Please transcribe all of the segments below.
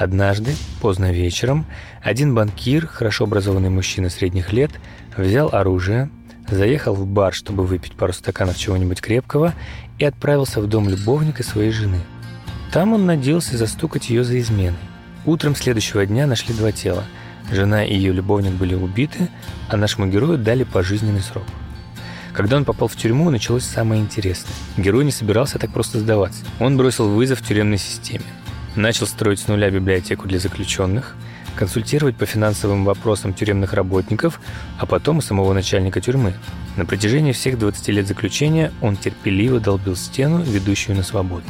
Однажды, поздно вечером, один банкир, хорошо образованный мужчина средних лет, взял оружие, заехал в бар, чтобы выпить пару стаканов чего-нибудь крепкого, и отправился в дом любовника своей жены. Там он надеялся застукать ее за изменой. Утром следующего дня нашли два тела. Жена и ее любовник были убиты, а нашему герою дали пожизненный срок. Когда он попал в тюрьму, началось самое интересное. Герой не собирался так просто сдаваться. Он бросил вызов тюремной системе. Начал строить с нуля библиотеку для заключенных, консультировать по финансовым вопросам тюремных работников, а потом и самого начальника тюрьмы. На протяжении всех 20 лет заключения он терпеливо долбил стену, ведущую на свободу.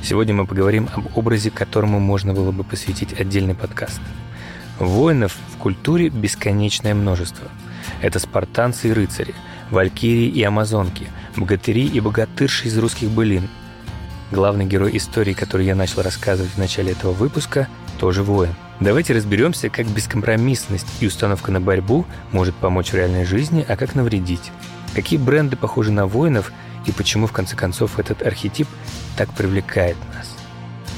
Сегодня мы поговорим об образе, которому можно было бы посвятить отдельный подкаст. Воинов в культуре бесконечное множество. Это спартанцы и рыцари, валькирии и амазонки, богатыри и богатырши из русских былин. Главный герой истории, который я начал рассказывать в начале этого выпуска, тоже воин. Давайте разберемся, как бескомпромиссность и установка на борьбу может помочь в реальной жизни, а как навредить. Какие бренды похожи на воинов и почему, в конце концов, этот архетип так привлекает нас.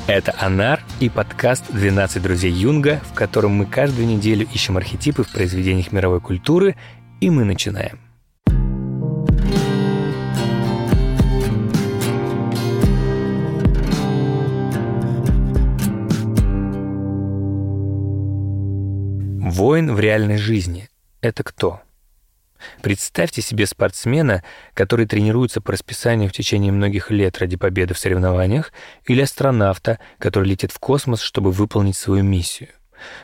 Это Анар и подкаст «12 друзей Юнга», в котором мы каждую неделю ищем архетипы в произведениях мировой культуры, и мы начинаем. Воин в реальной жизни – это кто? Представьте себе спортсмена, который тренируется по расписанию в течение многих лет ради победы в соревнованиях, или астронавта, который летит в космос, чтобы выполнить свою миссию.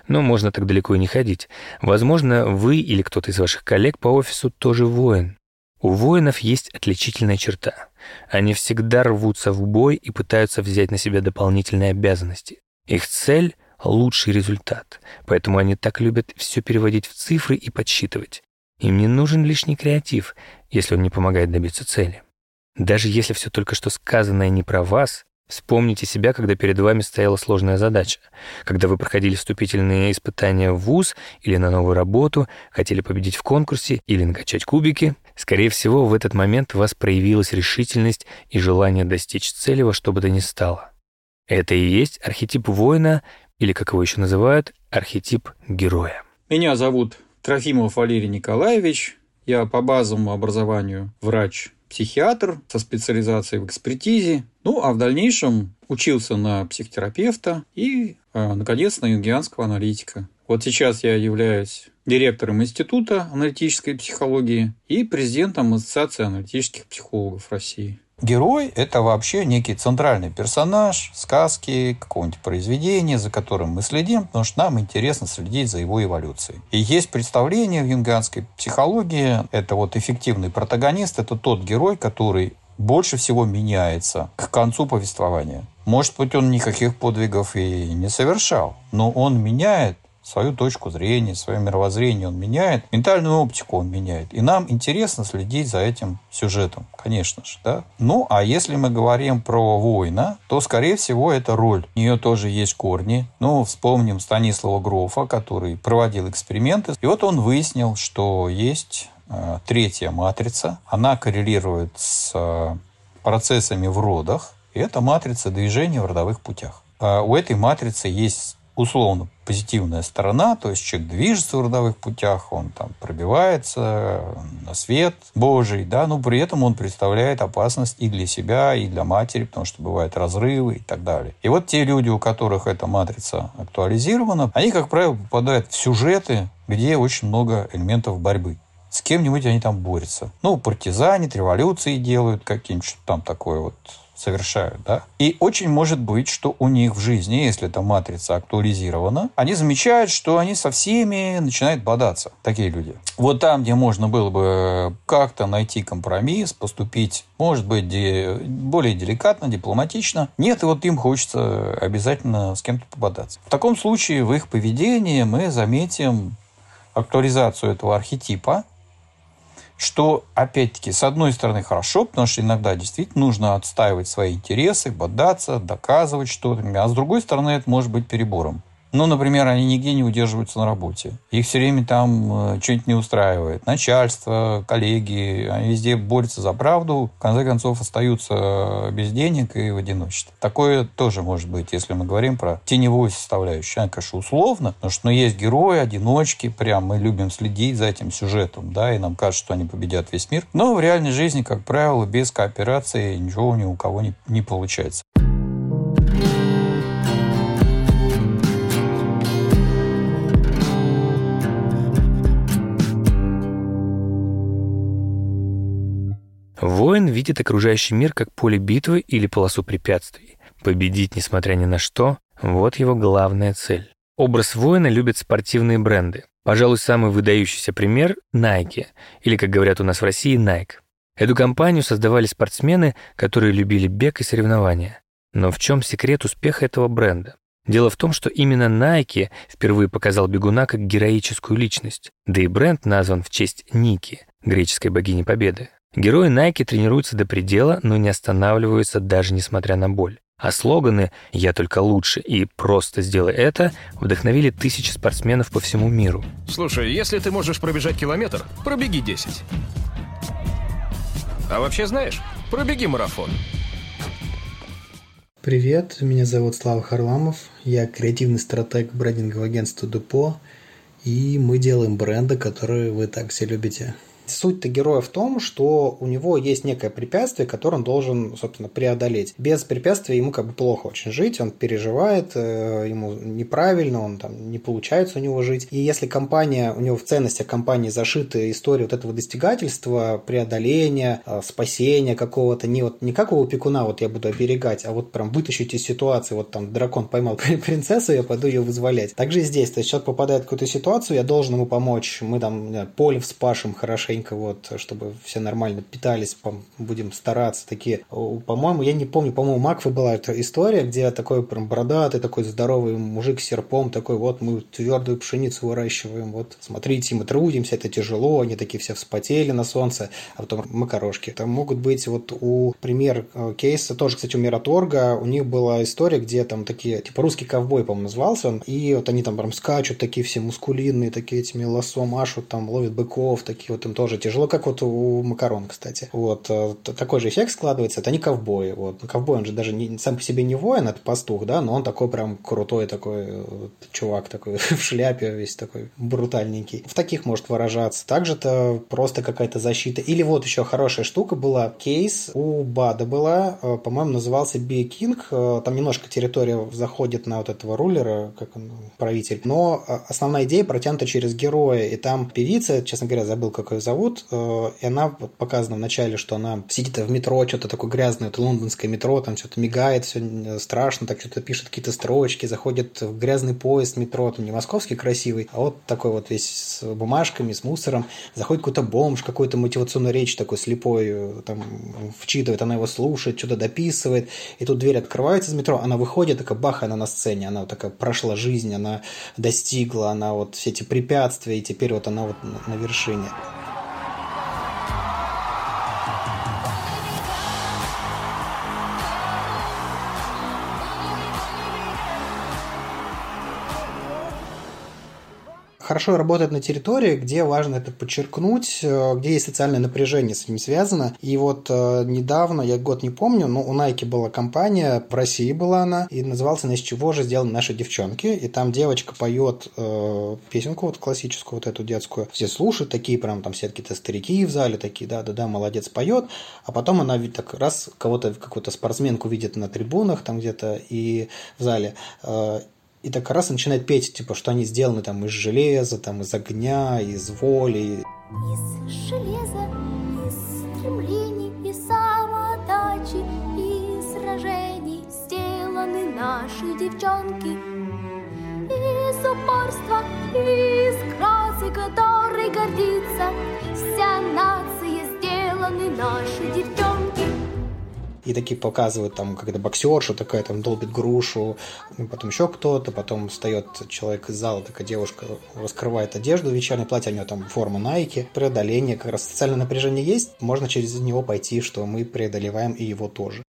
Но можно так далеко и не ходить. Возможно, вы или кто-то из ваших коллег по офису тоже воин. У воинов есть отличительная черта. Они всегда рвутся в бой и пытаются взять на себя дополнительные обязанности. Их цель — лучший результат, поэтому они так любят все переводить в цифры и подсчитывать. Им не нужен лишний креатив, если он не помогает добиться цели. Даже если все только что сказанное не про вас, вспомните себя, когда перед вами стояла сложная задача, когда вы проходили вступительные испытания в ВУЗ или на новую работу, хотели победить в конкурсе или накачать кубики. Скорее всего, в этот момент у вас проявилась решительность и желание достичь цели во что бы то ни стало. Это и есть архетип воина, или, как его еще называют, архетип героя. Меня зовут Трофимов Валерий Николаевич. Я по базовому образованию врач-психиатр со специализацией в экспертизе. Ну, а в дальнейшем учился на психотерапевта и, э, наконец, на юнгианского аналитика. Вот сейчас я являюсь директором Института аналитической психологии и президентом Ассоциации аналитических психологов России. Герой – это вообще некий центральный персонаж сказки, какого-нибудь произведения, за которым мы следим, потому что нам интересно следить за его эволюцией. И есть представление в юнганской психологии, это вот эффективный протагонист, это тот герой, который больше всего меняется к концу повествования. Может быть, он никаких подвигов и не совершал, но он меняет свою точку зрения, свое мировоззрение он меняет, ментальную оптику он меняет. И нам интересно следить за этим сюжетом, конечно же. Да? Ну, а если мы говорим про воина, то, скорее всего, это роль. У нее тоже есть корни. Ну, вспомним Станислава Грофа, который проводил эксперименты. И вот он выяснил, что есть э, третья матрица. Она коррелирует с э, процессами в родах. И это матрица движения в родовых путях. Э, у этой матрицы есть условно позитивная сторона, то есть человек движется в родовых путях, он там пробивается на свет Божий, да, но при этом он представляет опасность и для себя, и для матери, потому что бывают разрывы и так далее. И вот те люди, у которых эта матрица актуализирована, они, как правило, попадают в сюжеты, где очень много элементов борьбы с кем-нибудь они там борются. Ну, партизане, революции делают какие-нибудь, там такое вот совершают, да. И очень может быть, что у них в жизни, если эта матрица актуализирована, они замечают, что они со всеми начинают бодаться, такие люди. Вот там, где можно было бы как-то найти компромисс, поступить, может быть, более деликатно, дипломатично, нет, и вот им хочется обязательно с кем-то пободаться. В таком случае в их поведении мы заметим актуализацию этого архетипа, что, опять-таки, с одной стороны, хорошо, потому что иногда действительно нужно отстаивать свои интересы, бодаться, доказывать что-то, а с другой стороны, это может быть перебором. Ну, например, они нигде не удерживаются на работе. Их все время там э, что-нибудь не устраивает. Начальство, коллеги, они везде борются за правду, в конце концов остаются без денег и в одиночестве. Такое тоже может быть, если мы говорим про теневую составляющую. Она, конечно, условно, потому что ну, есть герои, одиночки, прям мы любим следить за этим сюжетом, да, и нам кажется, что они победят весь мир. Но в реальной жизни, как правило, без кооперации ничего ни у кого не, не получается. Видит окружающий мир как поле битвы или полосу препятствий. Победить, несмотря ни на что – вот его главная цель. Образ воина любят спортивные бренды. Пожалуй, самый выдающийся пример – Nike, или, как говорят у нас в России, Nike. Эту компанию создавали спортсмены, которые любили бег и соревнования. Но в чем секрет успеха этого бренда? Дело в том, что именно Nike впервые показал бегуна как героическую личность, да и бренд назван в честь Ники, греческой богини победы. Герои Nike тренируются до предела, но не останавливаются даже несмотря на боль. А слоганы «Я только лучше» и «Просто сделай это» вдохновили тысячи спортсменов по всему миру. Слушай, если ты можешь пробежать километр, пробеги 10. А вообще знаешь, пробеги марафон. Привет, меня зовут Слава Харламов, я креативный стратег брендингового агентства Дупо, и мы делаем бренды, которые вы так все любите. Суть-то героя в том, что у него есть некое препятствие, которое он должен, собственно, преодолеть. Без препятствия ему как бы плохо очень жить, он переживает, э, ему неправильно, он там не получается у него жить. И если компания, у него в ценностях компании зашита история вот этого достигательства, преодоления, э, спасения какого-то, не вот не как у пекуна вот я буду оберегать, а вот прям вытащить из ситуации, вот там дракон поймал принцессу, я пойду ее вызволять. Так и здесь, то есть человек попадает в какую-то ситуацию, я должен ему помочь, мы там поле вспашем хорошенько, маленько, вот, чтобы все нормально питались, будем стараться. Такие, по-моему, я не помню, по-моему, Макфы была эта история, где такой прям бородатый, такой здоровый мужик с серпом, такой, вот мы твердую пшеницу выращиваем, вот, смотрите, мы трудимся, это тяжело, они такие все вспотели на солнце, а потом макарошки. Там могут быть вот у пример э, кейса, тоже, кстати, у Мираторга, у них была история, где там такие, типа русский ковбой, по-моему, назывался и вот они там прям скачут, такие все мускулинные, такие этими лосо машут, там ловят быков, такие вот им тоже тоже тяжело, как вот у макарон, кстати. Вот э, такой же эффект складывается. Это не ковбой. Вот. Ковбой, он же даже не, сам по себе не воин, это пастух, да, но он такой прям крутой такой вот, чувак такой в шляпе весь такой брутальненький. В таких может выражаться. Также-то просто какая-то защита. Или вот еще хорошая штука была, кейс у Бада была, э, по-моему, назывался Би Кинг. Э, там немножко территория заходит на вот этого рулера, как он, правитель. Но основная идея протянута через героя. И там певица, честно говоря, забыл, как ее зовут, зовут, э, и она вот показана в начале, что она сидит в метро, что-то такое грязное, это лондонское метро, там что-то мигает, все страшно, так что-то пишет какие-то строчки, заходит в грязный поезд метро, там не московский красивый, а вот такой вот весь с бумажками, с мусором, заходит какой-то бомж, какую-то мотивационную речь такой слепой, э, там вчитывает, она его слушает, что-то дописывает, и тут дверь открывается из метро, она выходит, такая бах, она на сцене, она вот такая прошла жизнь, она достигла, она вот все эти препятствия, и теперь вот она вот на вершине. Хорошо работает на территории, где важно это подчеркнуть, э, где есть социальное напряжение с ним связано. И вот э, недавно, я год не помню, но у Nike была компания, в России была она, и назывался «На из чего же сделаны наши девчонки». И там девочка поет э, песенку вот классическую, вот эту детскую. Все слушают, такие прям там все какие-то старики в зале, такие, да-да-да, молодец, поет. А потом она так раз кого-то, какую-то спортсменку видит на трибунах там где-то и в зале, э, и так раз начинает петь, типа, что они сделаны там из железа, там из огня, из воли. Из железа, из стремлений, из самоотдачи, из сражений сделаны наши девчонки. Из упорства, из красы, которой гордится вся нация, сделаны наши девчонки и такие показывают там, когда боксерша такая там долбит грушу, потом еще кто-то, потом встает человек из зала, такая девушка раскрывает одежду, вечернее платье, у нее там форма Nike, преодоление, как раз социальное напряжение есть, можно через него пойти, что мы преодолеваем и его тоже.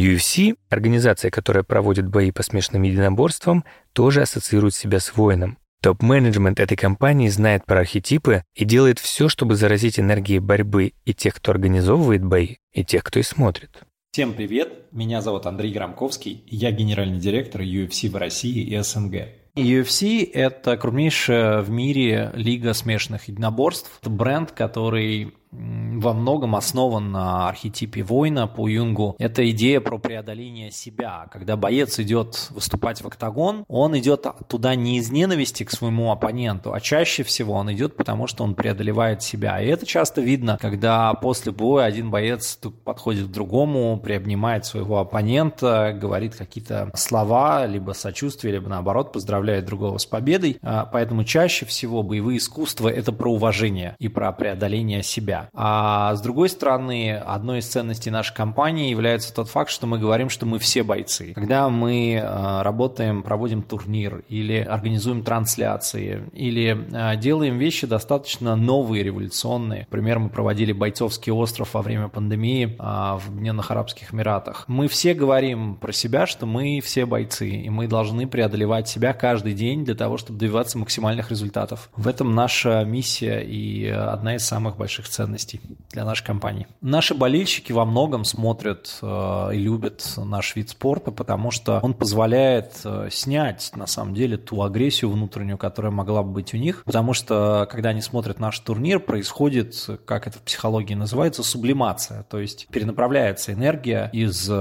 UFC, организация, которая проводит бои по смешанным единоборствам, тоже ассоциирует себя с воином. Топ-менеджмент этой компании знает про архетипы и делает все, чтобы заразить энергией борьбы и тех, кто организовывает бои, и тех, кто их смотрит. Всем привет, меня зовут Андрей Громковский, я генеральный директор UFC в России и СНГ. UFC – это крупнейшая в мире лига смешанных единоборств. Это бренд, который во многом основан на архетипе воина по Юнгу. Это идея про преодоление себя. Когда боец идет выступать в октагон, он идет туда не из ненависти к своему оппоненту, а чаще всего он идет потому, что он преодолевает себя. И это часто видно, когда после боя один боец подходит к другому, приобнимает своего оппонента, говорит какие-то слова, либо сочувствие, либо наоборот поздравляет другого с победой. А, поэтому чаще всего боевые искусства – это про уважение и про преодоление себя. А с другой стороны, одной из ценностей нашей компании является тот факт, что мы говорим, что мы все бойцы. Когда мы э, работаем, проводим турнир или организуем трансляции, или э, делаем вещи достаточно новые, революционные. Например, мы проводили бойцовский остров во время пандемии э, в Объединенных Арабских Эмиратах. Мы все говорим про себя, что мы все бойцы, и мы должны преодолевать себя каждый день для того, чтобы добиваться максимальных результатов. В этом наша миссия и одна из самых больших ценностей ценностей для нашей компании. Наши болельщики во многом смотрят э, и любят наш вид спорта, потому что он позволяет э, снять, на самом деле, ту агрессию внутреннюю, которая могла бы быть у них, потому что, когда они смотрят наш турнир, происходит, как это в психологии называется, сублимация, то есть перенаправляется энергия из э,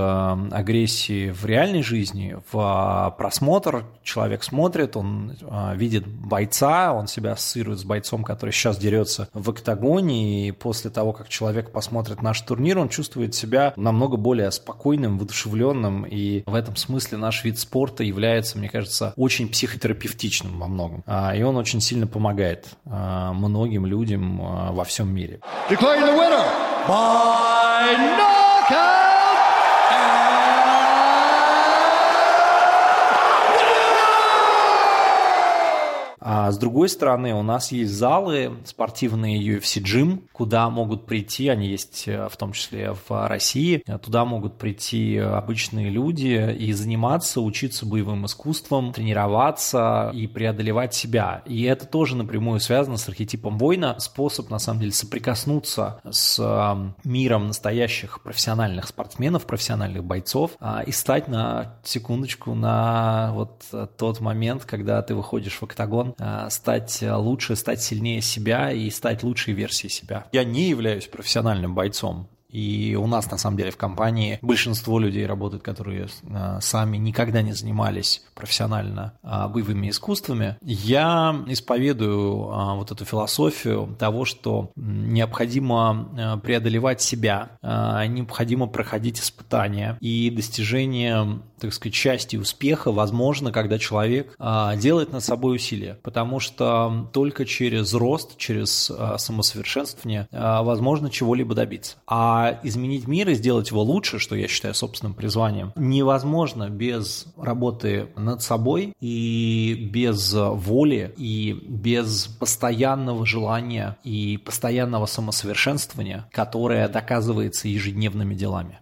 агрессии в реальной жизни в просмотр, человек смотрит, он видит бойца, он себя ассоциирует с бойцом, который сейчас дерется в октагоне, и после того, как человек посмотрит наш турнир, он чувствует себя намного более спокойным, воодушевленным, и в этом смысле наш вид спорта является, мне кажется, очень психотерапевтичным во многом. А, и он очень сильно помогает а, многим людям а, во всем мире. Declaring the winner by knockout! А с другой стороны, у нас есть залы спортивные UFC Gym, куда могут прийти, они есть э, в том числе в России, туда могут прийти обычные люди и заниматься, учиться боевым искусствам, тренироваться и преодолевать себя. И это тоже напрямую связано с архетипом воина, способ, на самом деле, соприкоснуться с эм, миром настоящих профессиональных спортсменов, профессиональных бойцов а, и стать на секундочку на вот тот момент, когда ты выходишь в октагон Э, стать лучше, стать сильнее себя и стать лучшей версией себя. Я не являюсь профессиональным бойцом, и у нас, на самом деле, в компании большинство людей работают, которые э, сами никогда не занимались профессионально э, боевыми искусствами. Я исповедую э, вот эту философию того, что необходимо преодолевать себя, необходимо проходить испытания. И достижение, так сказать, счастья и успеха возможно, когда человек делает над собой усилия. Потому что только через рост, через самосовершенствование возможно чего-либо добиться. А а изменить мир и сделать его лучше, что я считаю собственным призванием, невозможно без работы над собой и без воли и без постоянного желания и постоянного самосовершенствования, которое доказывается ежедневными делами.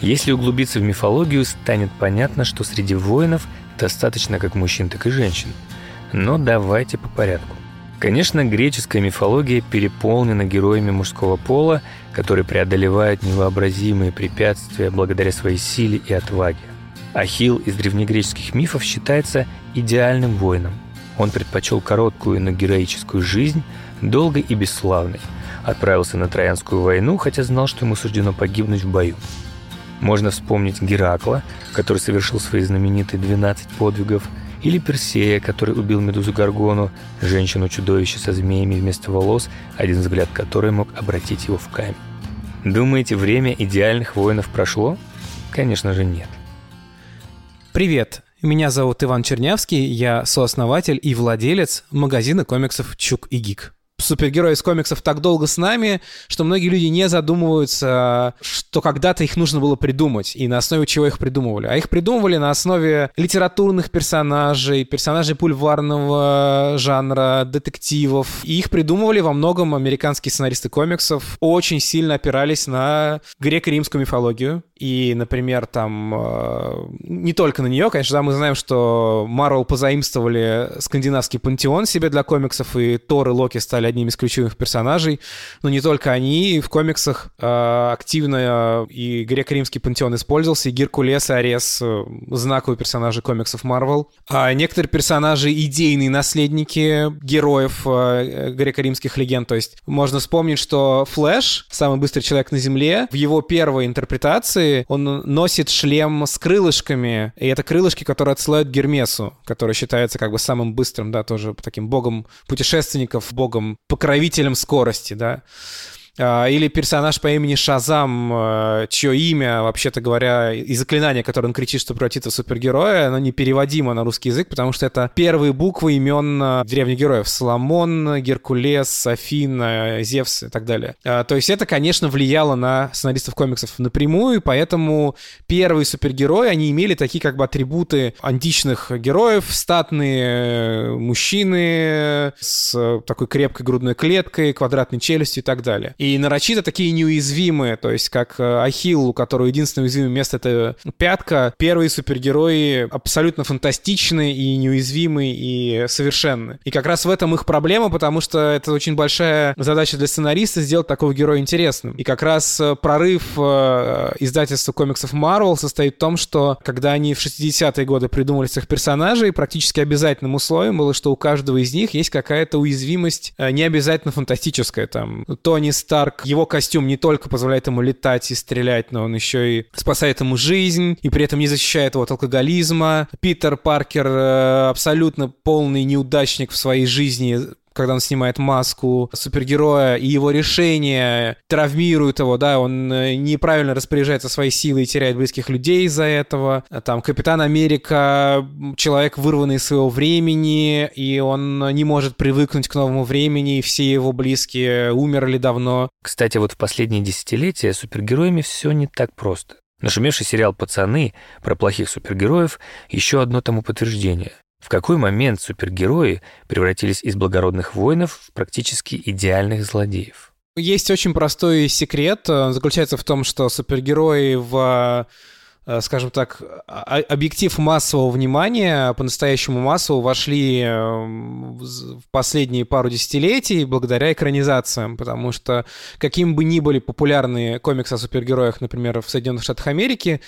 Если углубиться в мифологию, станет понятно, что среди воинов достаточно как мужчин, так и женщин. Но давайте по порядку. Конечно, греческая мифология переполнена героями мужского пола, которые преодолевают невообразимые препятствия благодаря своей силе и отваге. Ахилл из древнегреческих мифов считается идеальным воином. Он предпочел короткую, но героическую жизнь, долгой и бесславной. Отправился на Троянскую войну, хотя знал, что ему суждено погибнуть в бою. Можно вспомнить Геракла, который совершил свои знаменитые 12 подвигов, или Персея, который убил Медузу Гаргону, женщину-чудовище со змеями вместо волос, один взгляд которой мог обратить его в камень. Думаете, время идеальных воинов прошло? Конечно же нет. Привет, меня зовут Иван Чернявский, я сооснователь и владелец магазина комиксов «Чук и Гик». Супергерои из комиксов так долго с нами, что многие люди не задумываются, что когда-то их нужно было придумать, и на основе чего их придумывали. А их придумывали на основе литературных персонажей, персонажей бульварного жанра, детективов. И их придумывали во многом американские сценаристы комиксов, очень сильно опирались на греко-римскую мифологию. И, например, там э, не только на нее, конечно, да, мы знаем, что Марвел позаимствовали скандинавский пантеон себе для комиксов, и Тор и Локи стали одними из ключевых персонажей. Но не только они, в комиксах э, активно и греко-римский пантеон использовался, и Геркулес, и Арес э, знаковые персонажи комиксов Марвел. А некоторые персонажи идейные наследники героев э, греко-римских легенд. То есть можно вспомнить, что Флэш, самый быстрый человек на Земле, в его первой интерпретации он носит шлем с крылышками, и это крылышки, которые отсылают Гермесу, который считается как бы самым быстрым, да, тоже таким богом путешественников, богом покровителем скорости, да. А, или персонаж по имени Шазам, а, чье имя, вообще-то говоря, и заклинание, которое он кричит, что превратится в супергероя, оно непереводимо на русский язык, потому что это первые буквы имен а, древних героев. Соломон, Геркулес, Афина, Зевс и так далее. То есть это, конечно, влияло на сценаристов комиксов напрямую, поэтому первые супергерои, они имели такие как бы атрибуты античных героев, статные э, мужчины с такой крепкой грудной клеткой, квадратной челюстью и так далее. И нарочито такие неуязвимые, то есть как э, Ахилл, у которого единственное уязвимое место — это пятка. Первые супергерои абсолютно фантастичны и неуязвимы и совершенны. И как раз в этом их проблема, потому что это очень большая задача для сценариста сделать такого героя интересным. И как раз э, прорыв э, издательства комиксов Marvel состоит в том, что когда они в 60-е годы придумали своих персонажей, практически обязательным условием было, что у каждого из них есть какая-то уязвимость, не обязательно фантастическая. Там Тони Старк, его костюм не только позволяет ему летать и стрелять, но он еще и спасает ему жизнь, и при этом не защищает его от алкоголизма. Питер Паркер э, абсолютно полный неудачник в своей жизни, когда он снимает маску супергероя, и его решение травмирует его, да, он э, неправильно распоряжается своей силой и теряет близких людей из-за этого. Там Капитан Америка, человек, вырванный из своего времени, и он не может привыкнуть к новому времени, и все его близкие умерли давно. Кстати, вот в последние десятилетия супергероями все не так просто. Нашумевший сериал «Пацаны» про плохих супергероев – еще одно тому подтверждение. В какой момент супергерои превратились из благородных воинов в практически идеальных злодеев? Есть очень простой секрет. Он заключается в том, что супергерои в э, скажем так, объектив массового внимания, по-настоящему массово вошли э, в последние пару десятилетий благодаря экранизациям, потому что каким бы ни были популярные комиксы о супергероях, например, в Соединенных Штатах Америки,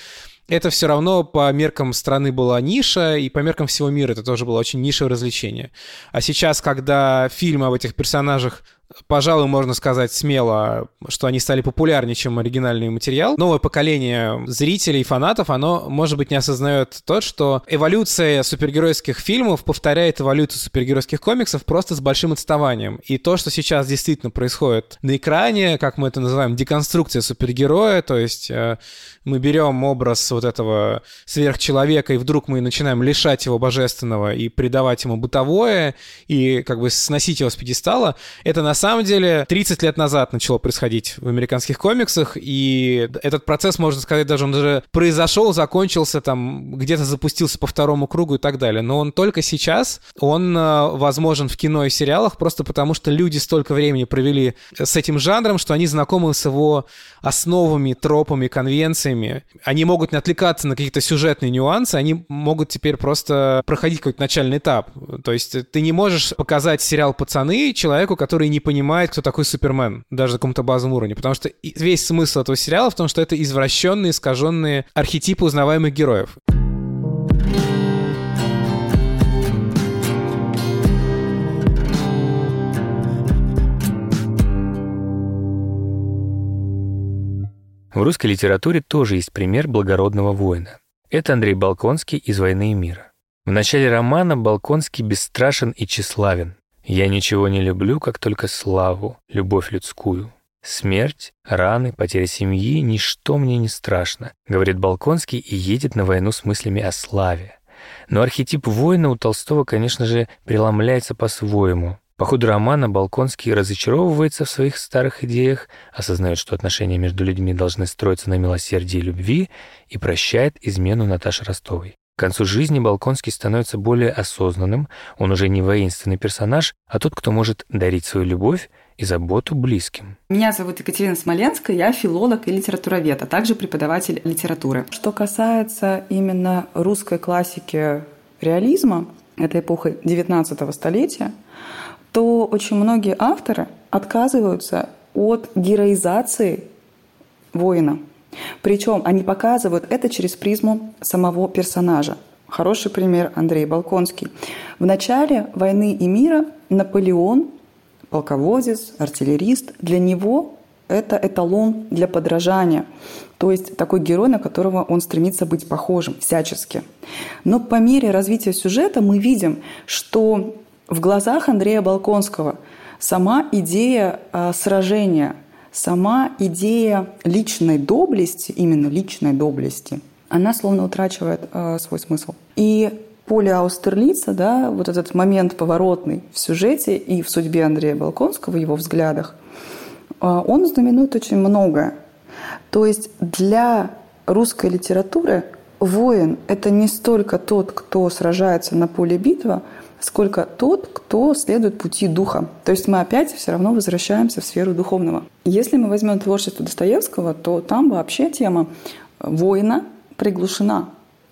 это все равно по меркам страны была ниша, и по меркам всего мира это тоже было очень нишевое развлечение. А сейчас, когда фильмы об этих персонажах пожалуй, можно сказать смело, что они стали популярнее, чем оригинальный материал. Новое поколение зрителей, фанатов, оно, может быть, не осознает то, что эволюция супергеройских фильмов повторяет эволюцию супергеройских комиксов просто с большим отставанием. И то, что сейчас действительно происходит на экране, как мы это называем, деконструкция супергероя, то есть э, мы берем образ вот этого сверхчеловека, и вдруг мы начинаем лишать его божественного и придавать ему бытовое, и как бы сносить его с пьедестала, это на самом деле 30 лет назад начало происходить в американских комиксах, и этот процесс, можно сказать, даже он уже произошел, закончился, там где-то запустился по второму кругу и так далее. Но он только сейчас, он э, возможен в кино и сериалах просто потому, что люди столько времени провели с этим жанром, что они знакомы с его основами, тропами, конвенциями. Они могут не отвлекаться на какие-то сюжетные нюансы, они могут теперь просто проходить какой-то начальный этап. То есть ты не можешь показать сериал «Пацаны» человеку, который не понимает, кто такой Супермен, даже на каком-то базовом уровне. Потому что весь смысл этого сериала в том, что это извращенные, искаженные архетипы узнаваемых героев. В русской литературе тоже есть пример благородного воина. Это Андрей Балконский из «Войны и мира». В начале романа Балконский бесстрашен и тщеславен. Я ничего не люблю, как только славу, любовь людскую. Смерть, раны, потеря семьи — ничто мне не страшно, говорит Балконский и едет на войну с мыслями о славе. Но архетип воина у Толстого, конечно же, преломляется по-своему. По ходу романа Балконский разочаровывается в своих старых идеях, осознает, что отношения между людьми должны строиться на милосердии и любви, и прощает измену Наташи Ростовой. К концу жизни Балконский становится более осознанным, он уже не воинственный персонаж, а тот, кто может дарить свою любовь и заботу близким. Меня зовут Екатерина Смоленская, я филолог и литературовед, а также преподаватель литературы. Что касается именно русской классики реализма, этой эпохи XIX столетия, то очень многие авторы отказываются от героизации воина. Причем они показывают это через призму самого персонажа. Хороший пример Андрей Балконский. В начале «Войны и мира» Наполеон, полководец, артиллерист, для него это эталон для подражания. То есть такой герой, на которого он стремится быть похожим всячески. Но по мере развития сюжета мы видим, что в глазах Андрея Балконского сама идея э, сражения, сама идея личной доблести, именно личной доблести, она словно утрачивает э, свой смысл. И поле Аустерлица, да, вот этот момент поворотный в сюжете и в судьбе Андрея Балконского, в его взглядах, э, он знаменует очень многое. То есть для русской литературы воин – это не столько тот, кто сражается на поле битвы, сколько тот, кто следует пути духа. То есть мы опять все равно возвращаемся в сферу духовного. Если мы возьмем творчество Достоевского, то там вообще тема воина приглушена.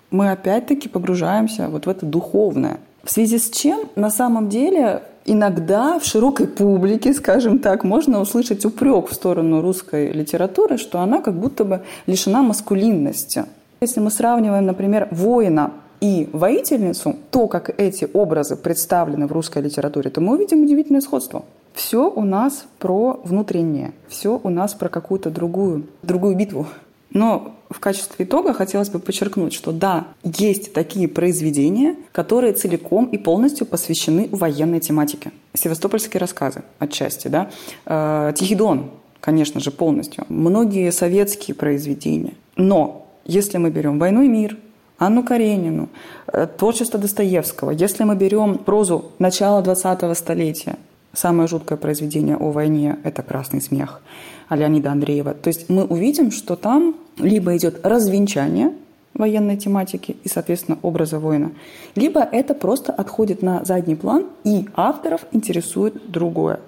Мы опять-таки погружаемся вот в это духовное. В связи с чем на самом деле иногда в широкой публике, скажем так, можно услышать упрек в сторону русской литературы, что она как будто бы лишена маскулинности. Если мы сравниваем, например, воина и воительницу, то, как эти образы представлены в русской литературе, то мы увидим удивительное сходство. Все у нас про внутреннее, все у нас про какую-то другую, другую битву. Но в качестве итога хотелось бы подчеркнуть, что да, есть такие произведения, которые целиком и полностью посвящены военной тематике. Севастопольские рассказы отчасти, да. Э, Тихий Дон, конечно же, полностью. Многие советские произведения. Но если мы берем «Войну и мир», Анну Каренину, э, творчество Достоевского. Если мы берем прозу начала 20-го столетия, самое жуткое произведение о войне – это «Красный смех» Леонида Андреева. То есть мы увидим, что там либо идет развенчание военной тематики и, соответственно, образа воина, либо это просто отходит на задний план, и авторов интересует другое.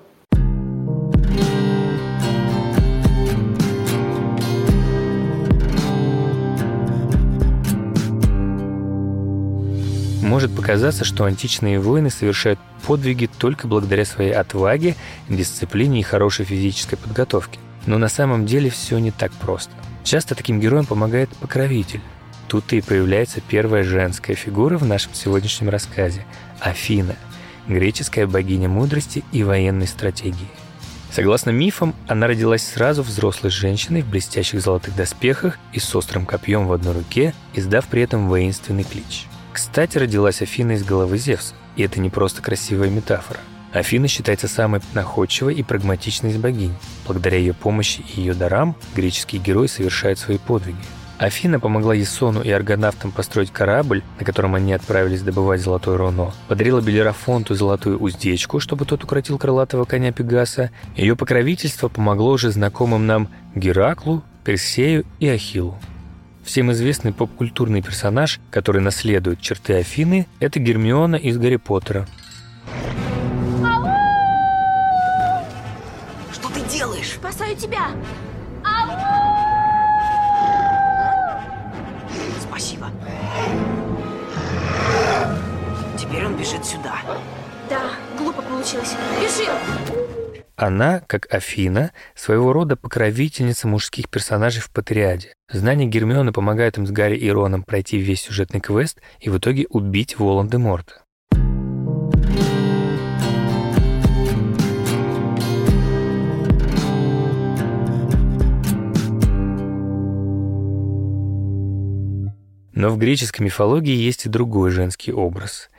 Может показаться, что античные воины совершают подвиги только благодаря своей отваге, дисциплине и хорошей физической подготовке. Но на самом деле все не так просто. Часто таким героям помогает покровитель. Тут и появляется первая женская фигура в нашем сегодняшнем рассказе – Афина, греческая богиня мудрости и военной стратегии. Согласно мифам, она родилась сразу взрослой женщиной в блестящих золотых доспехах и с острым копьем в одной руке, издав при этом воинственный клич – кстати, родилась Афина из головы Зевса, и это не просто красивая метафора. Афина считается самой находчивой и прагматичной из богинь. Благодаря ее помощи и ее дарам греческие герои совершают свои подвиги. Афина помогла Есону и аргонавтам построить корабль, на котором они отправились добывать золотое руно, подарила Белерафонту золотую уздечку, чтобы тот укротил крылатого коня Пегаса. Ее покровительство помогло уже знакомым нам Гераклу, Персею и Ахиллу. Всем известный поп-культурный персонаж, который наследует черты Афины, это Гермиона из Гарри Поттера. Что ты делаешь? Спасаю тебя! Спасибо. Теперь он бежит сюда. Да, глупо получилось. Бежим! Она, как Афина, своего рода покровительница мужских персонажей в Патриаде. Знания Гермионы помогают им с Гарри и Роном пройти весь сюжетный квест и в итоге убить Волан-де-Морта. Но в греческой мифологии есть и другой женский образ.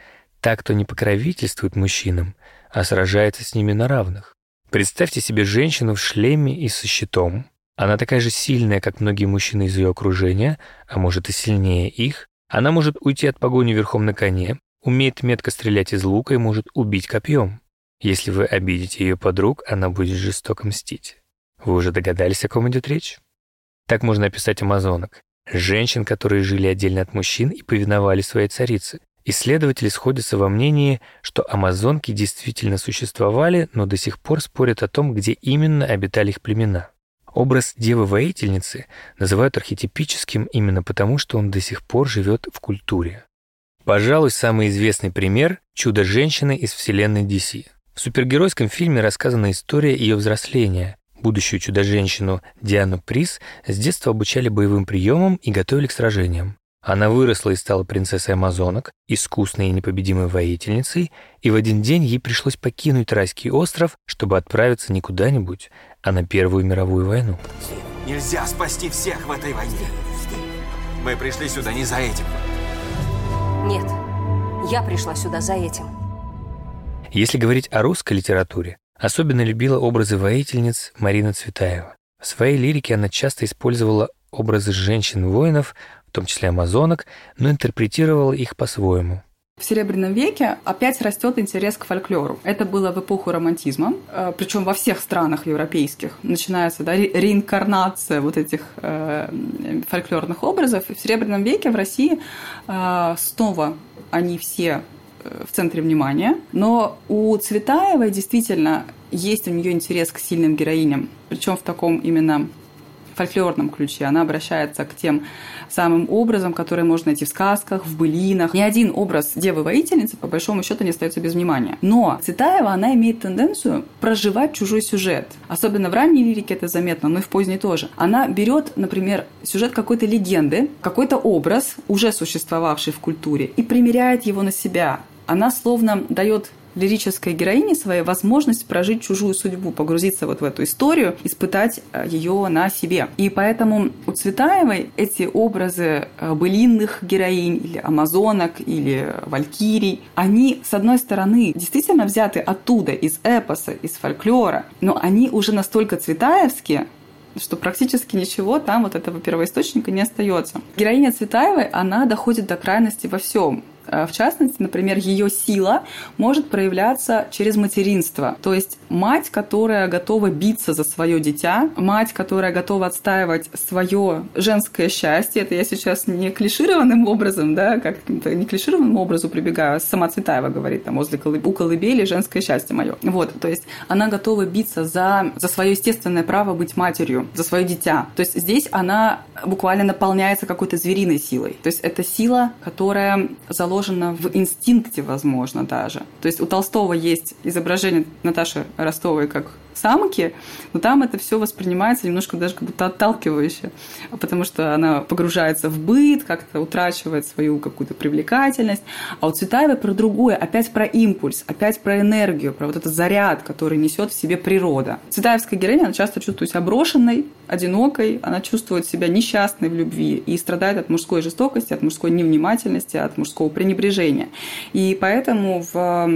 Так, кто не покровительствует мужчинам, а сражается с ними на равных. Представьте себе женщину в шлеме и со щитом. Она такая же сильная, как многие мужчины из ее окружения, а может и сильнее их. Она может уйти от погони верхом на коне, умеет метко стрелять из лука и может убить копьем. Если вы обидите ее подруг, она будет жестоко мстить. Вы уже догадались, о ком идет речь? Так можно описать амазонок. Женщин, которые жили отдельно от мужчин и повиновали своей царице. Исследователи сходятся во мнении, что амазонки действительно существовали, но до сих пор спорят о том, где именно обитали их племена. Образ девы-воительницы называют архетипическим именно потому, что он до сих пор живет в культуре. Пожалуй, самый известный пример — «Чудо-женщины» из вселенной DC. В супергеройском фильме рассказана история ее взросления. Будущую чудо-женщину Диану Прис с детства обучали боевым приемам и готовили к сражениям. Она выросла и стала принцессой амазонок, искусной и непобедимой воительницей, и в один день ей пришлось покинуть райский остров, чтобы отправиться не куда-нибудь, а на Первую мировую войну. Нельзя спасти всех в этой войне. Мы пришли сюда не за этим. Нет, я пришла сюда за этим. Если говорить о русской литературе, особенно любила образы воительниц Марина Цветаева. В своей лирике она часто использовала образы женщин-воинов, в том числе амазонок, но интерпретировала их по-своему. В Серебряном веке опять растет интерес к фольклору. Это было в эпоху романтизма, э, причем во всех странах европейских. Начинается да, реинкарнация вот этих э, фольклорных образов. И в Серебряном веке в России э, снова они все в центре внимания. Но у Цветаевой действительно есть у нее интерес к сильным героиням, причем в таком именно фольклорном ключе. Она обращается к тем самым образом, которые можно найти в сказках, в былинах. Ни один образ девы-воительницы, по большому счету, не остается без внимания. Но Цветаева, она имеет тенденцию проживать чужой сюжет. Особенно в ранней лирике это заметно, но и в поздней тоже. Она берет, например, сюжет какой-то легенды, какой-то образ, уже существовавший в культуре, и примеряет его на себя. Она словно дает лирической героине своей возможность прожить чужую судьбу, погрузиться вот в эту историю, испытать э, ее на себе. И поэтому у Цветаевой эти образы э, былинных героинь или амазонок или валькирий, они, с одной стороны, действительно взяты оттуда, из эпоса, из фольклора, но они уже настолько цветаевские, что практически ничего там вот этого первоисточника не остается. Героиня Цветаевой, она доходит до крайности во всем. Э, в частности, например, ее сила может проявляться через материнство. То есть мать, которая готова биться за свое дитя, мать, которая готова отстаивать свое женское счастье. Это я сейчас не клишированным образом, да, как то не клишированным образу прибегаю, а сама Цветаева говорит, там, возле колыб... у колыбели женское счастье мое. Вот, то есть она готова биться за, за свое естественное право быть матерью, за свое дитя. То есть здесь она буквально наполняется какой-то звериной силой. То есть это сила, которая заложена заложено в инстинкте, возможно, даже. То есть у Толстого есть изображение Наташи Ростовой как самки, но там это все воспринимается немножко даже как будто отталкивающе, потому что она погружается в быт, как-то утрачивает свою какую-то привлекательность. А у Цветаевой про другое, опять про импульс, опять про энергию, про вот этот заряд, который несет в себе природа. Цветаевская героиня, она часто чувствует себя брошенной, одинокой, она чувствует себя несчастной в любви и страдает от мужской жестокости, от мужской невнимательности, от мужского пренебрежения. И поэтому в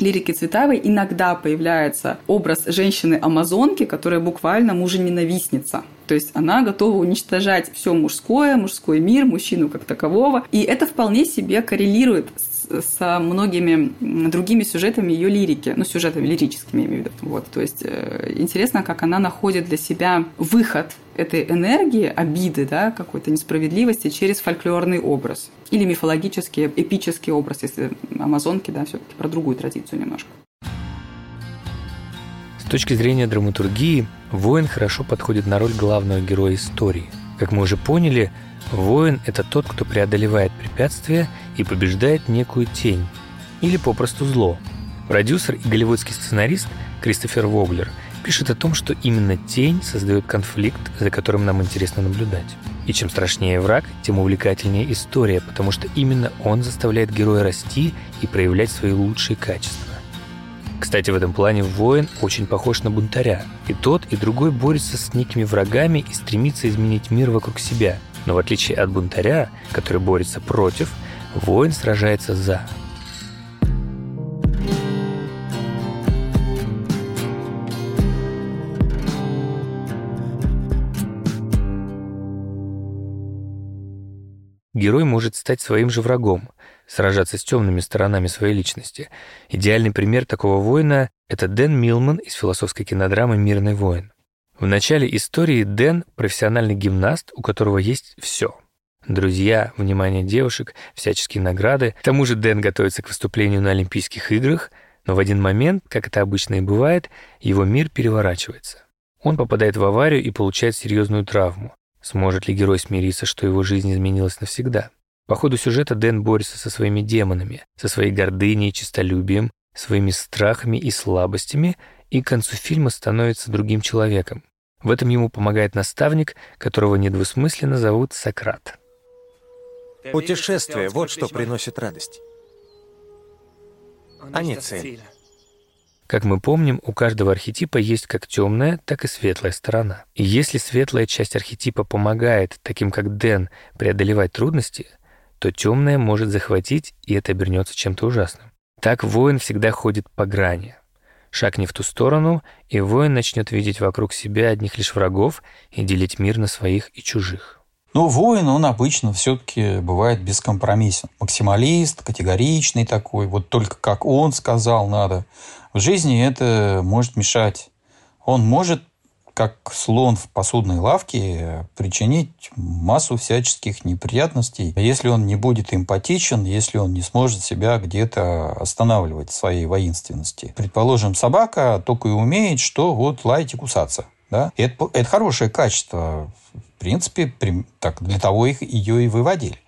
лирике Цветаевой иногда появляется образ женщины женщины-амазонки, которая буквально мужа-ненавистница. То есть она готова уничтожать все мужское, мужской мир, мужчину как такового. И это вполне себе коррелирует с, со многими другими сюжетами ее лирики, ну, сюжетами лирическими, я имею в виду. Вот, то есть э, интересно, как она находит для себя выход этой энергии, обиды, да, какой-то несправедливости через фольклорный образ. Или мифологический, эпический образ, если амазонки, да, все-таки про другую традицию немножко точки зрения драматургии, воин хорошо подходит на роль главного героя истории. Как мы уже поняли, воин – это тот, кто преодолевает препятствия и побеждает некую тень, или попросту зло. Продюсер и голливудский сценарист Кристофер Воглер пишет о том, что именно тень создает конфликт, за которым нам интересно наблюдать. И чем страшнее враг, тем увлекательнее история, потому что именно он заставляет героя расти и проявлять свои лучшие качества. Кстати, в этом плане воин очень похож на бунтаря. И тот, и другой борется с некими врагами и стремится изменить мир вокруг себя. Но в отличие от бунтаря, который борется против, воин сражается за. Герой может стать своим же врагом, сражаться с темными сторонами своей личности. Идеальный пример такого воина — это Дэн Милман из философской кинодрамы «Мирный воин». В начале истории Дэн — профессиональный гимнаст, у которого есть все. Друзья, внимание девушек, всяческие награды. К тому же Дэн готовится к выступлению на Олимпийских играх, но в один момент, как это обычно и бывает, его мир переворачивается. Он попадает в аварию и получает серьезную травму. Сможет ли герой смириться, что его жизнь изменилась навсегда? По ходу сюжета Дэн борется со своими демонами, со своей гордыней и честолюбием, своими страхами и слабостями, и к концу фильма становится другим человеком. В этом ему помогает наставник, которого недвусмысленно зовут Сократ. Путешествие — вот что приносит радость, а не цель. Как мы помним, у каждого архетипа есть как темная, так и светлая сторона. И если светлая часть архетипа помогает, таким как Дэн, преодолевать трудности, то темная может захватить, и это обернется чем-то ужасным. Так воин всегда ходит по грани. Шаг не в ту сторону, и воин начнет видеть вокруг себя одних лишь врагов и делить мир на своих и чужих. Но воин, он обычно все-таки бывает бескомпромиссен. Максималист, категоричный такой. Вот только как он сказал, надо. В жизни это может мешать. Он может, как слон в посудной лавке, причинить массу всяческих неприятностей, если он не будет эмпатичен, если он не сможет себя где-то останавливать в своей воинственности. Предположим, собака только и умеет, что вот лаять и кусаться. Да? Это, это хорошее качество принципе, так, для того их, ее и выводили,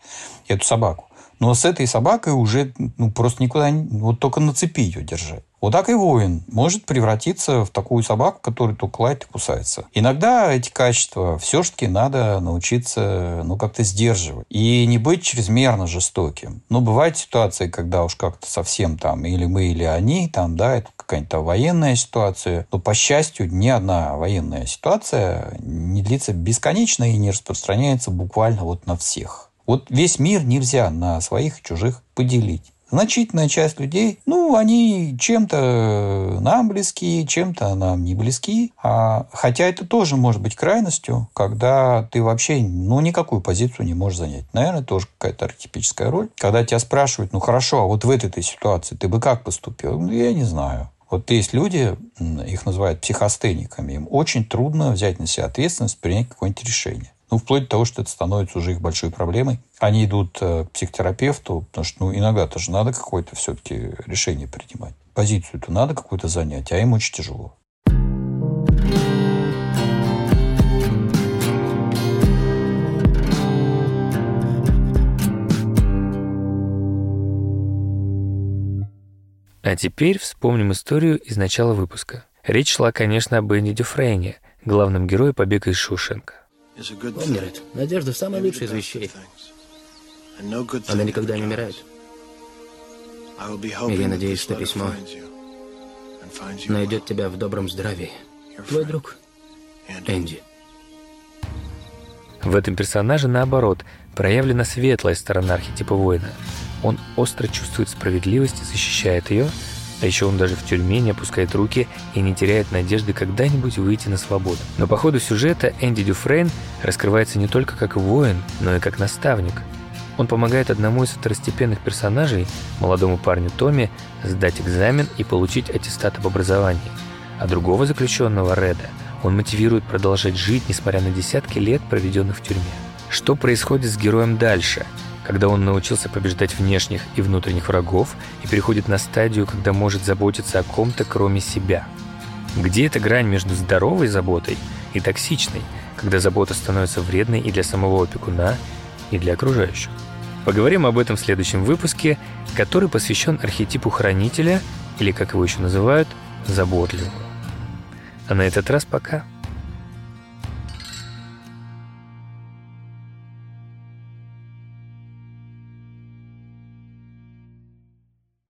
эту собаку. Но с этой собакой уже ну, просто никуда, вот только на цепи ее держать. Вот так и воин может превратиться в такую собаку, которая только лает и кусается. Иногда эти качества все-таки надо научиться ну, как-то сдерживать. И не быть чрезмерно жестоким. Но бывают ситуации, когда уж как-то совсем там или мы, или они, там, да, это какая-то военная ситуация. Но, по счастью, ни одна военная ситуация не длится бесконечно и не распространяется буквально вот на всех. Вот весь мир нельзя на своих и чужих поделить. Значительная часть людей, ну, они чем-то нам близки, чем-то нам не близки. А, хотя это тоже может быть крайностью, когда ты вообще, ну, никакую позицию не можешь занять. Наверное, тоже какая-то архетипическая роль. Когда тебя спрашивают, ну, хорошо, а вот в этой ситуации ты бы как поступил? Ну, я не знаю. Вот есть люди, их называют психостениками, им очень трудно взять на себя ответственность, принять какое-нибудь решение. Ну, вплоть до того, что это становится уже их большой проблемой. Они идут э, к психотерапевту, потому что ну, иногда тоже надо какое-то все-таки решение принимать. Позицию-то надо какую-то занять, а им очень тяжело. А теперь вспомним историю из начала выпуска. Речь шла, конечно, об Энди Дюфрейне, главном герое побега из Шушенка. Ред, надежда – самая лучшая из вещей. Она никогда не умирает. И я надеюсь, что письмо найдет тебя в добром здравии. Твой друг, Энди. В этом персонаже, наоборот, проявлена светлая сторона архетипа воина. Он остро чувствует справедливость и защищает ее – а еще он даже в тюрьме не опускает руки и не теряет надежды когда-нибудь выйти на свободу. Но по ходу сюжета Энди Дюфрейн раскрывается не только как воин, но и как наставник. Он помогает одному из второстепенных персонажей, молодому парню Томми, сдать экзамен и получить аттестат об образовании. А другого заключенного, Реда, он мотивирует продолжать жить, несмотря на десятки лет, проведенных в тюрьме. Что происходит с героем дальше – когда он научился побеждать внешних и внутренних врагов и переходит на стадию, когда может заботиться о ком-то, кроме себя. Где эта грань между здоровой заботой и токсичной, когда забота становится вредной и для самого опекуна, и для окружающих? Поговорим об этом в следующем выпуске, который посвящен архетипу хранителя, или, как его еще называют, заботливого. А на этот раз пока.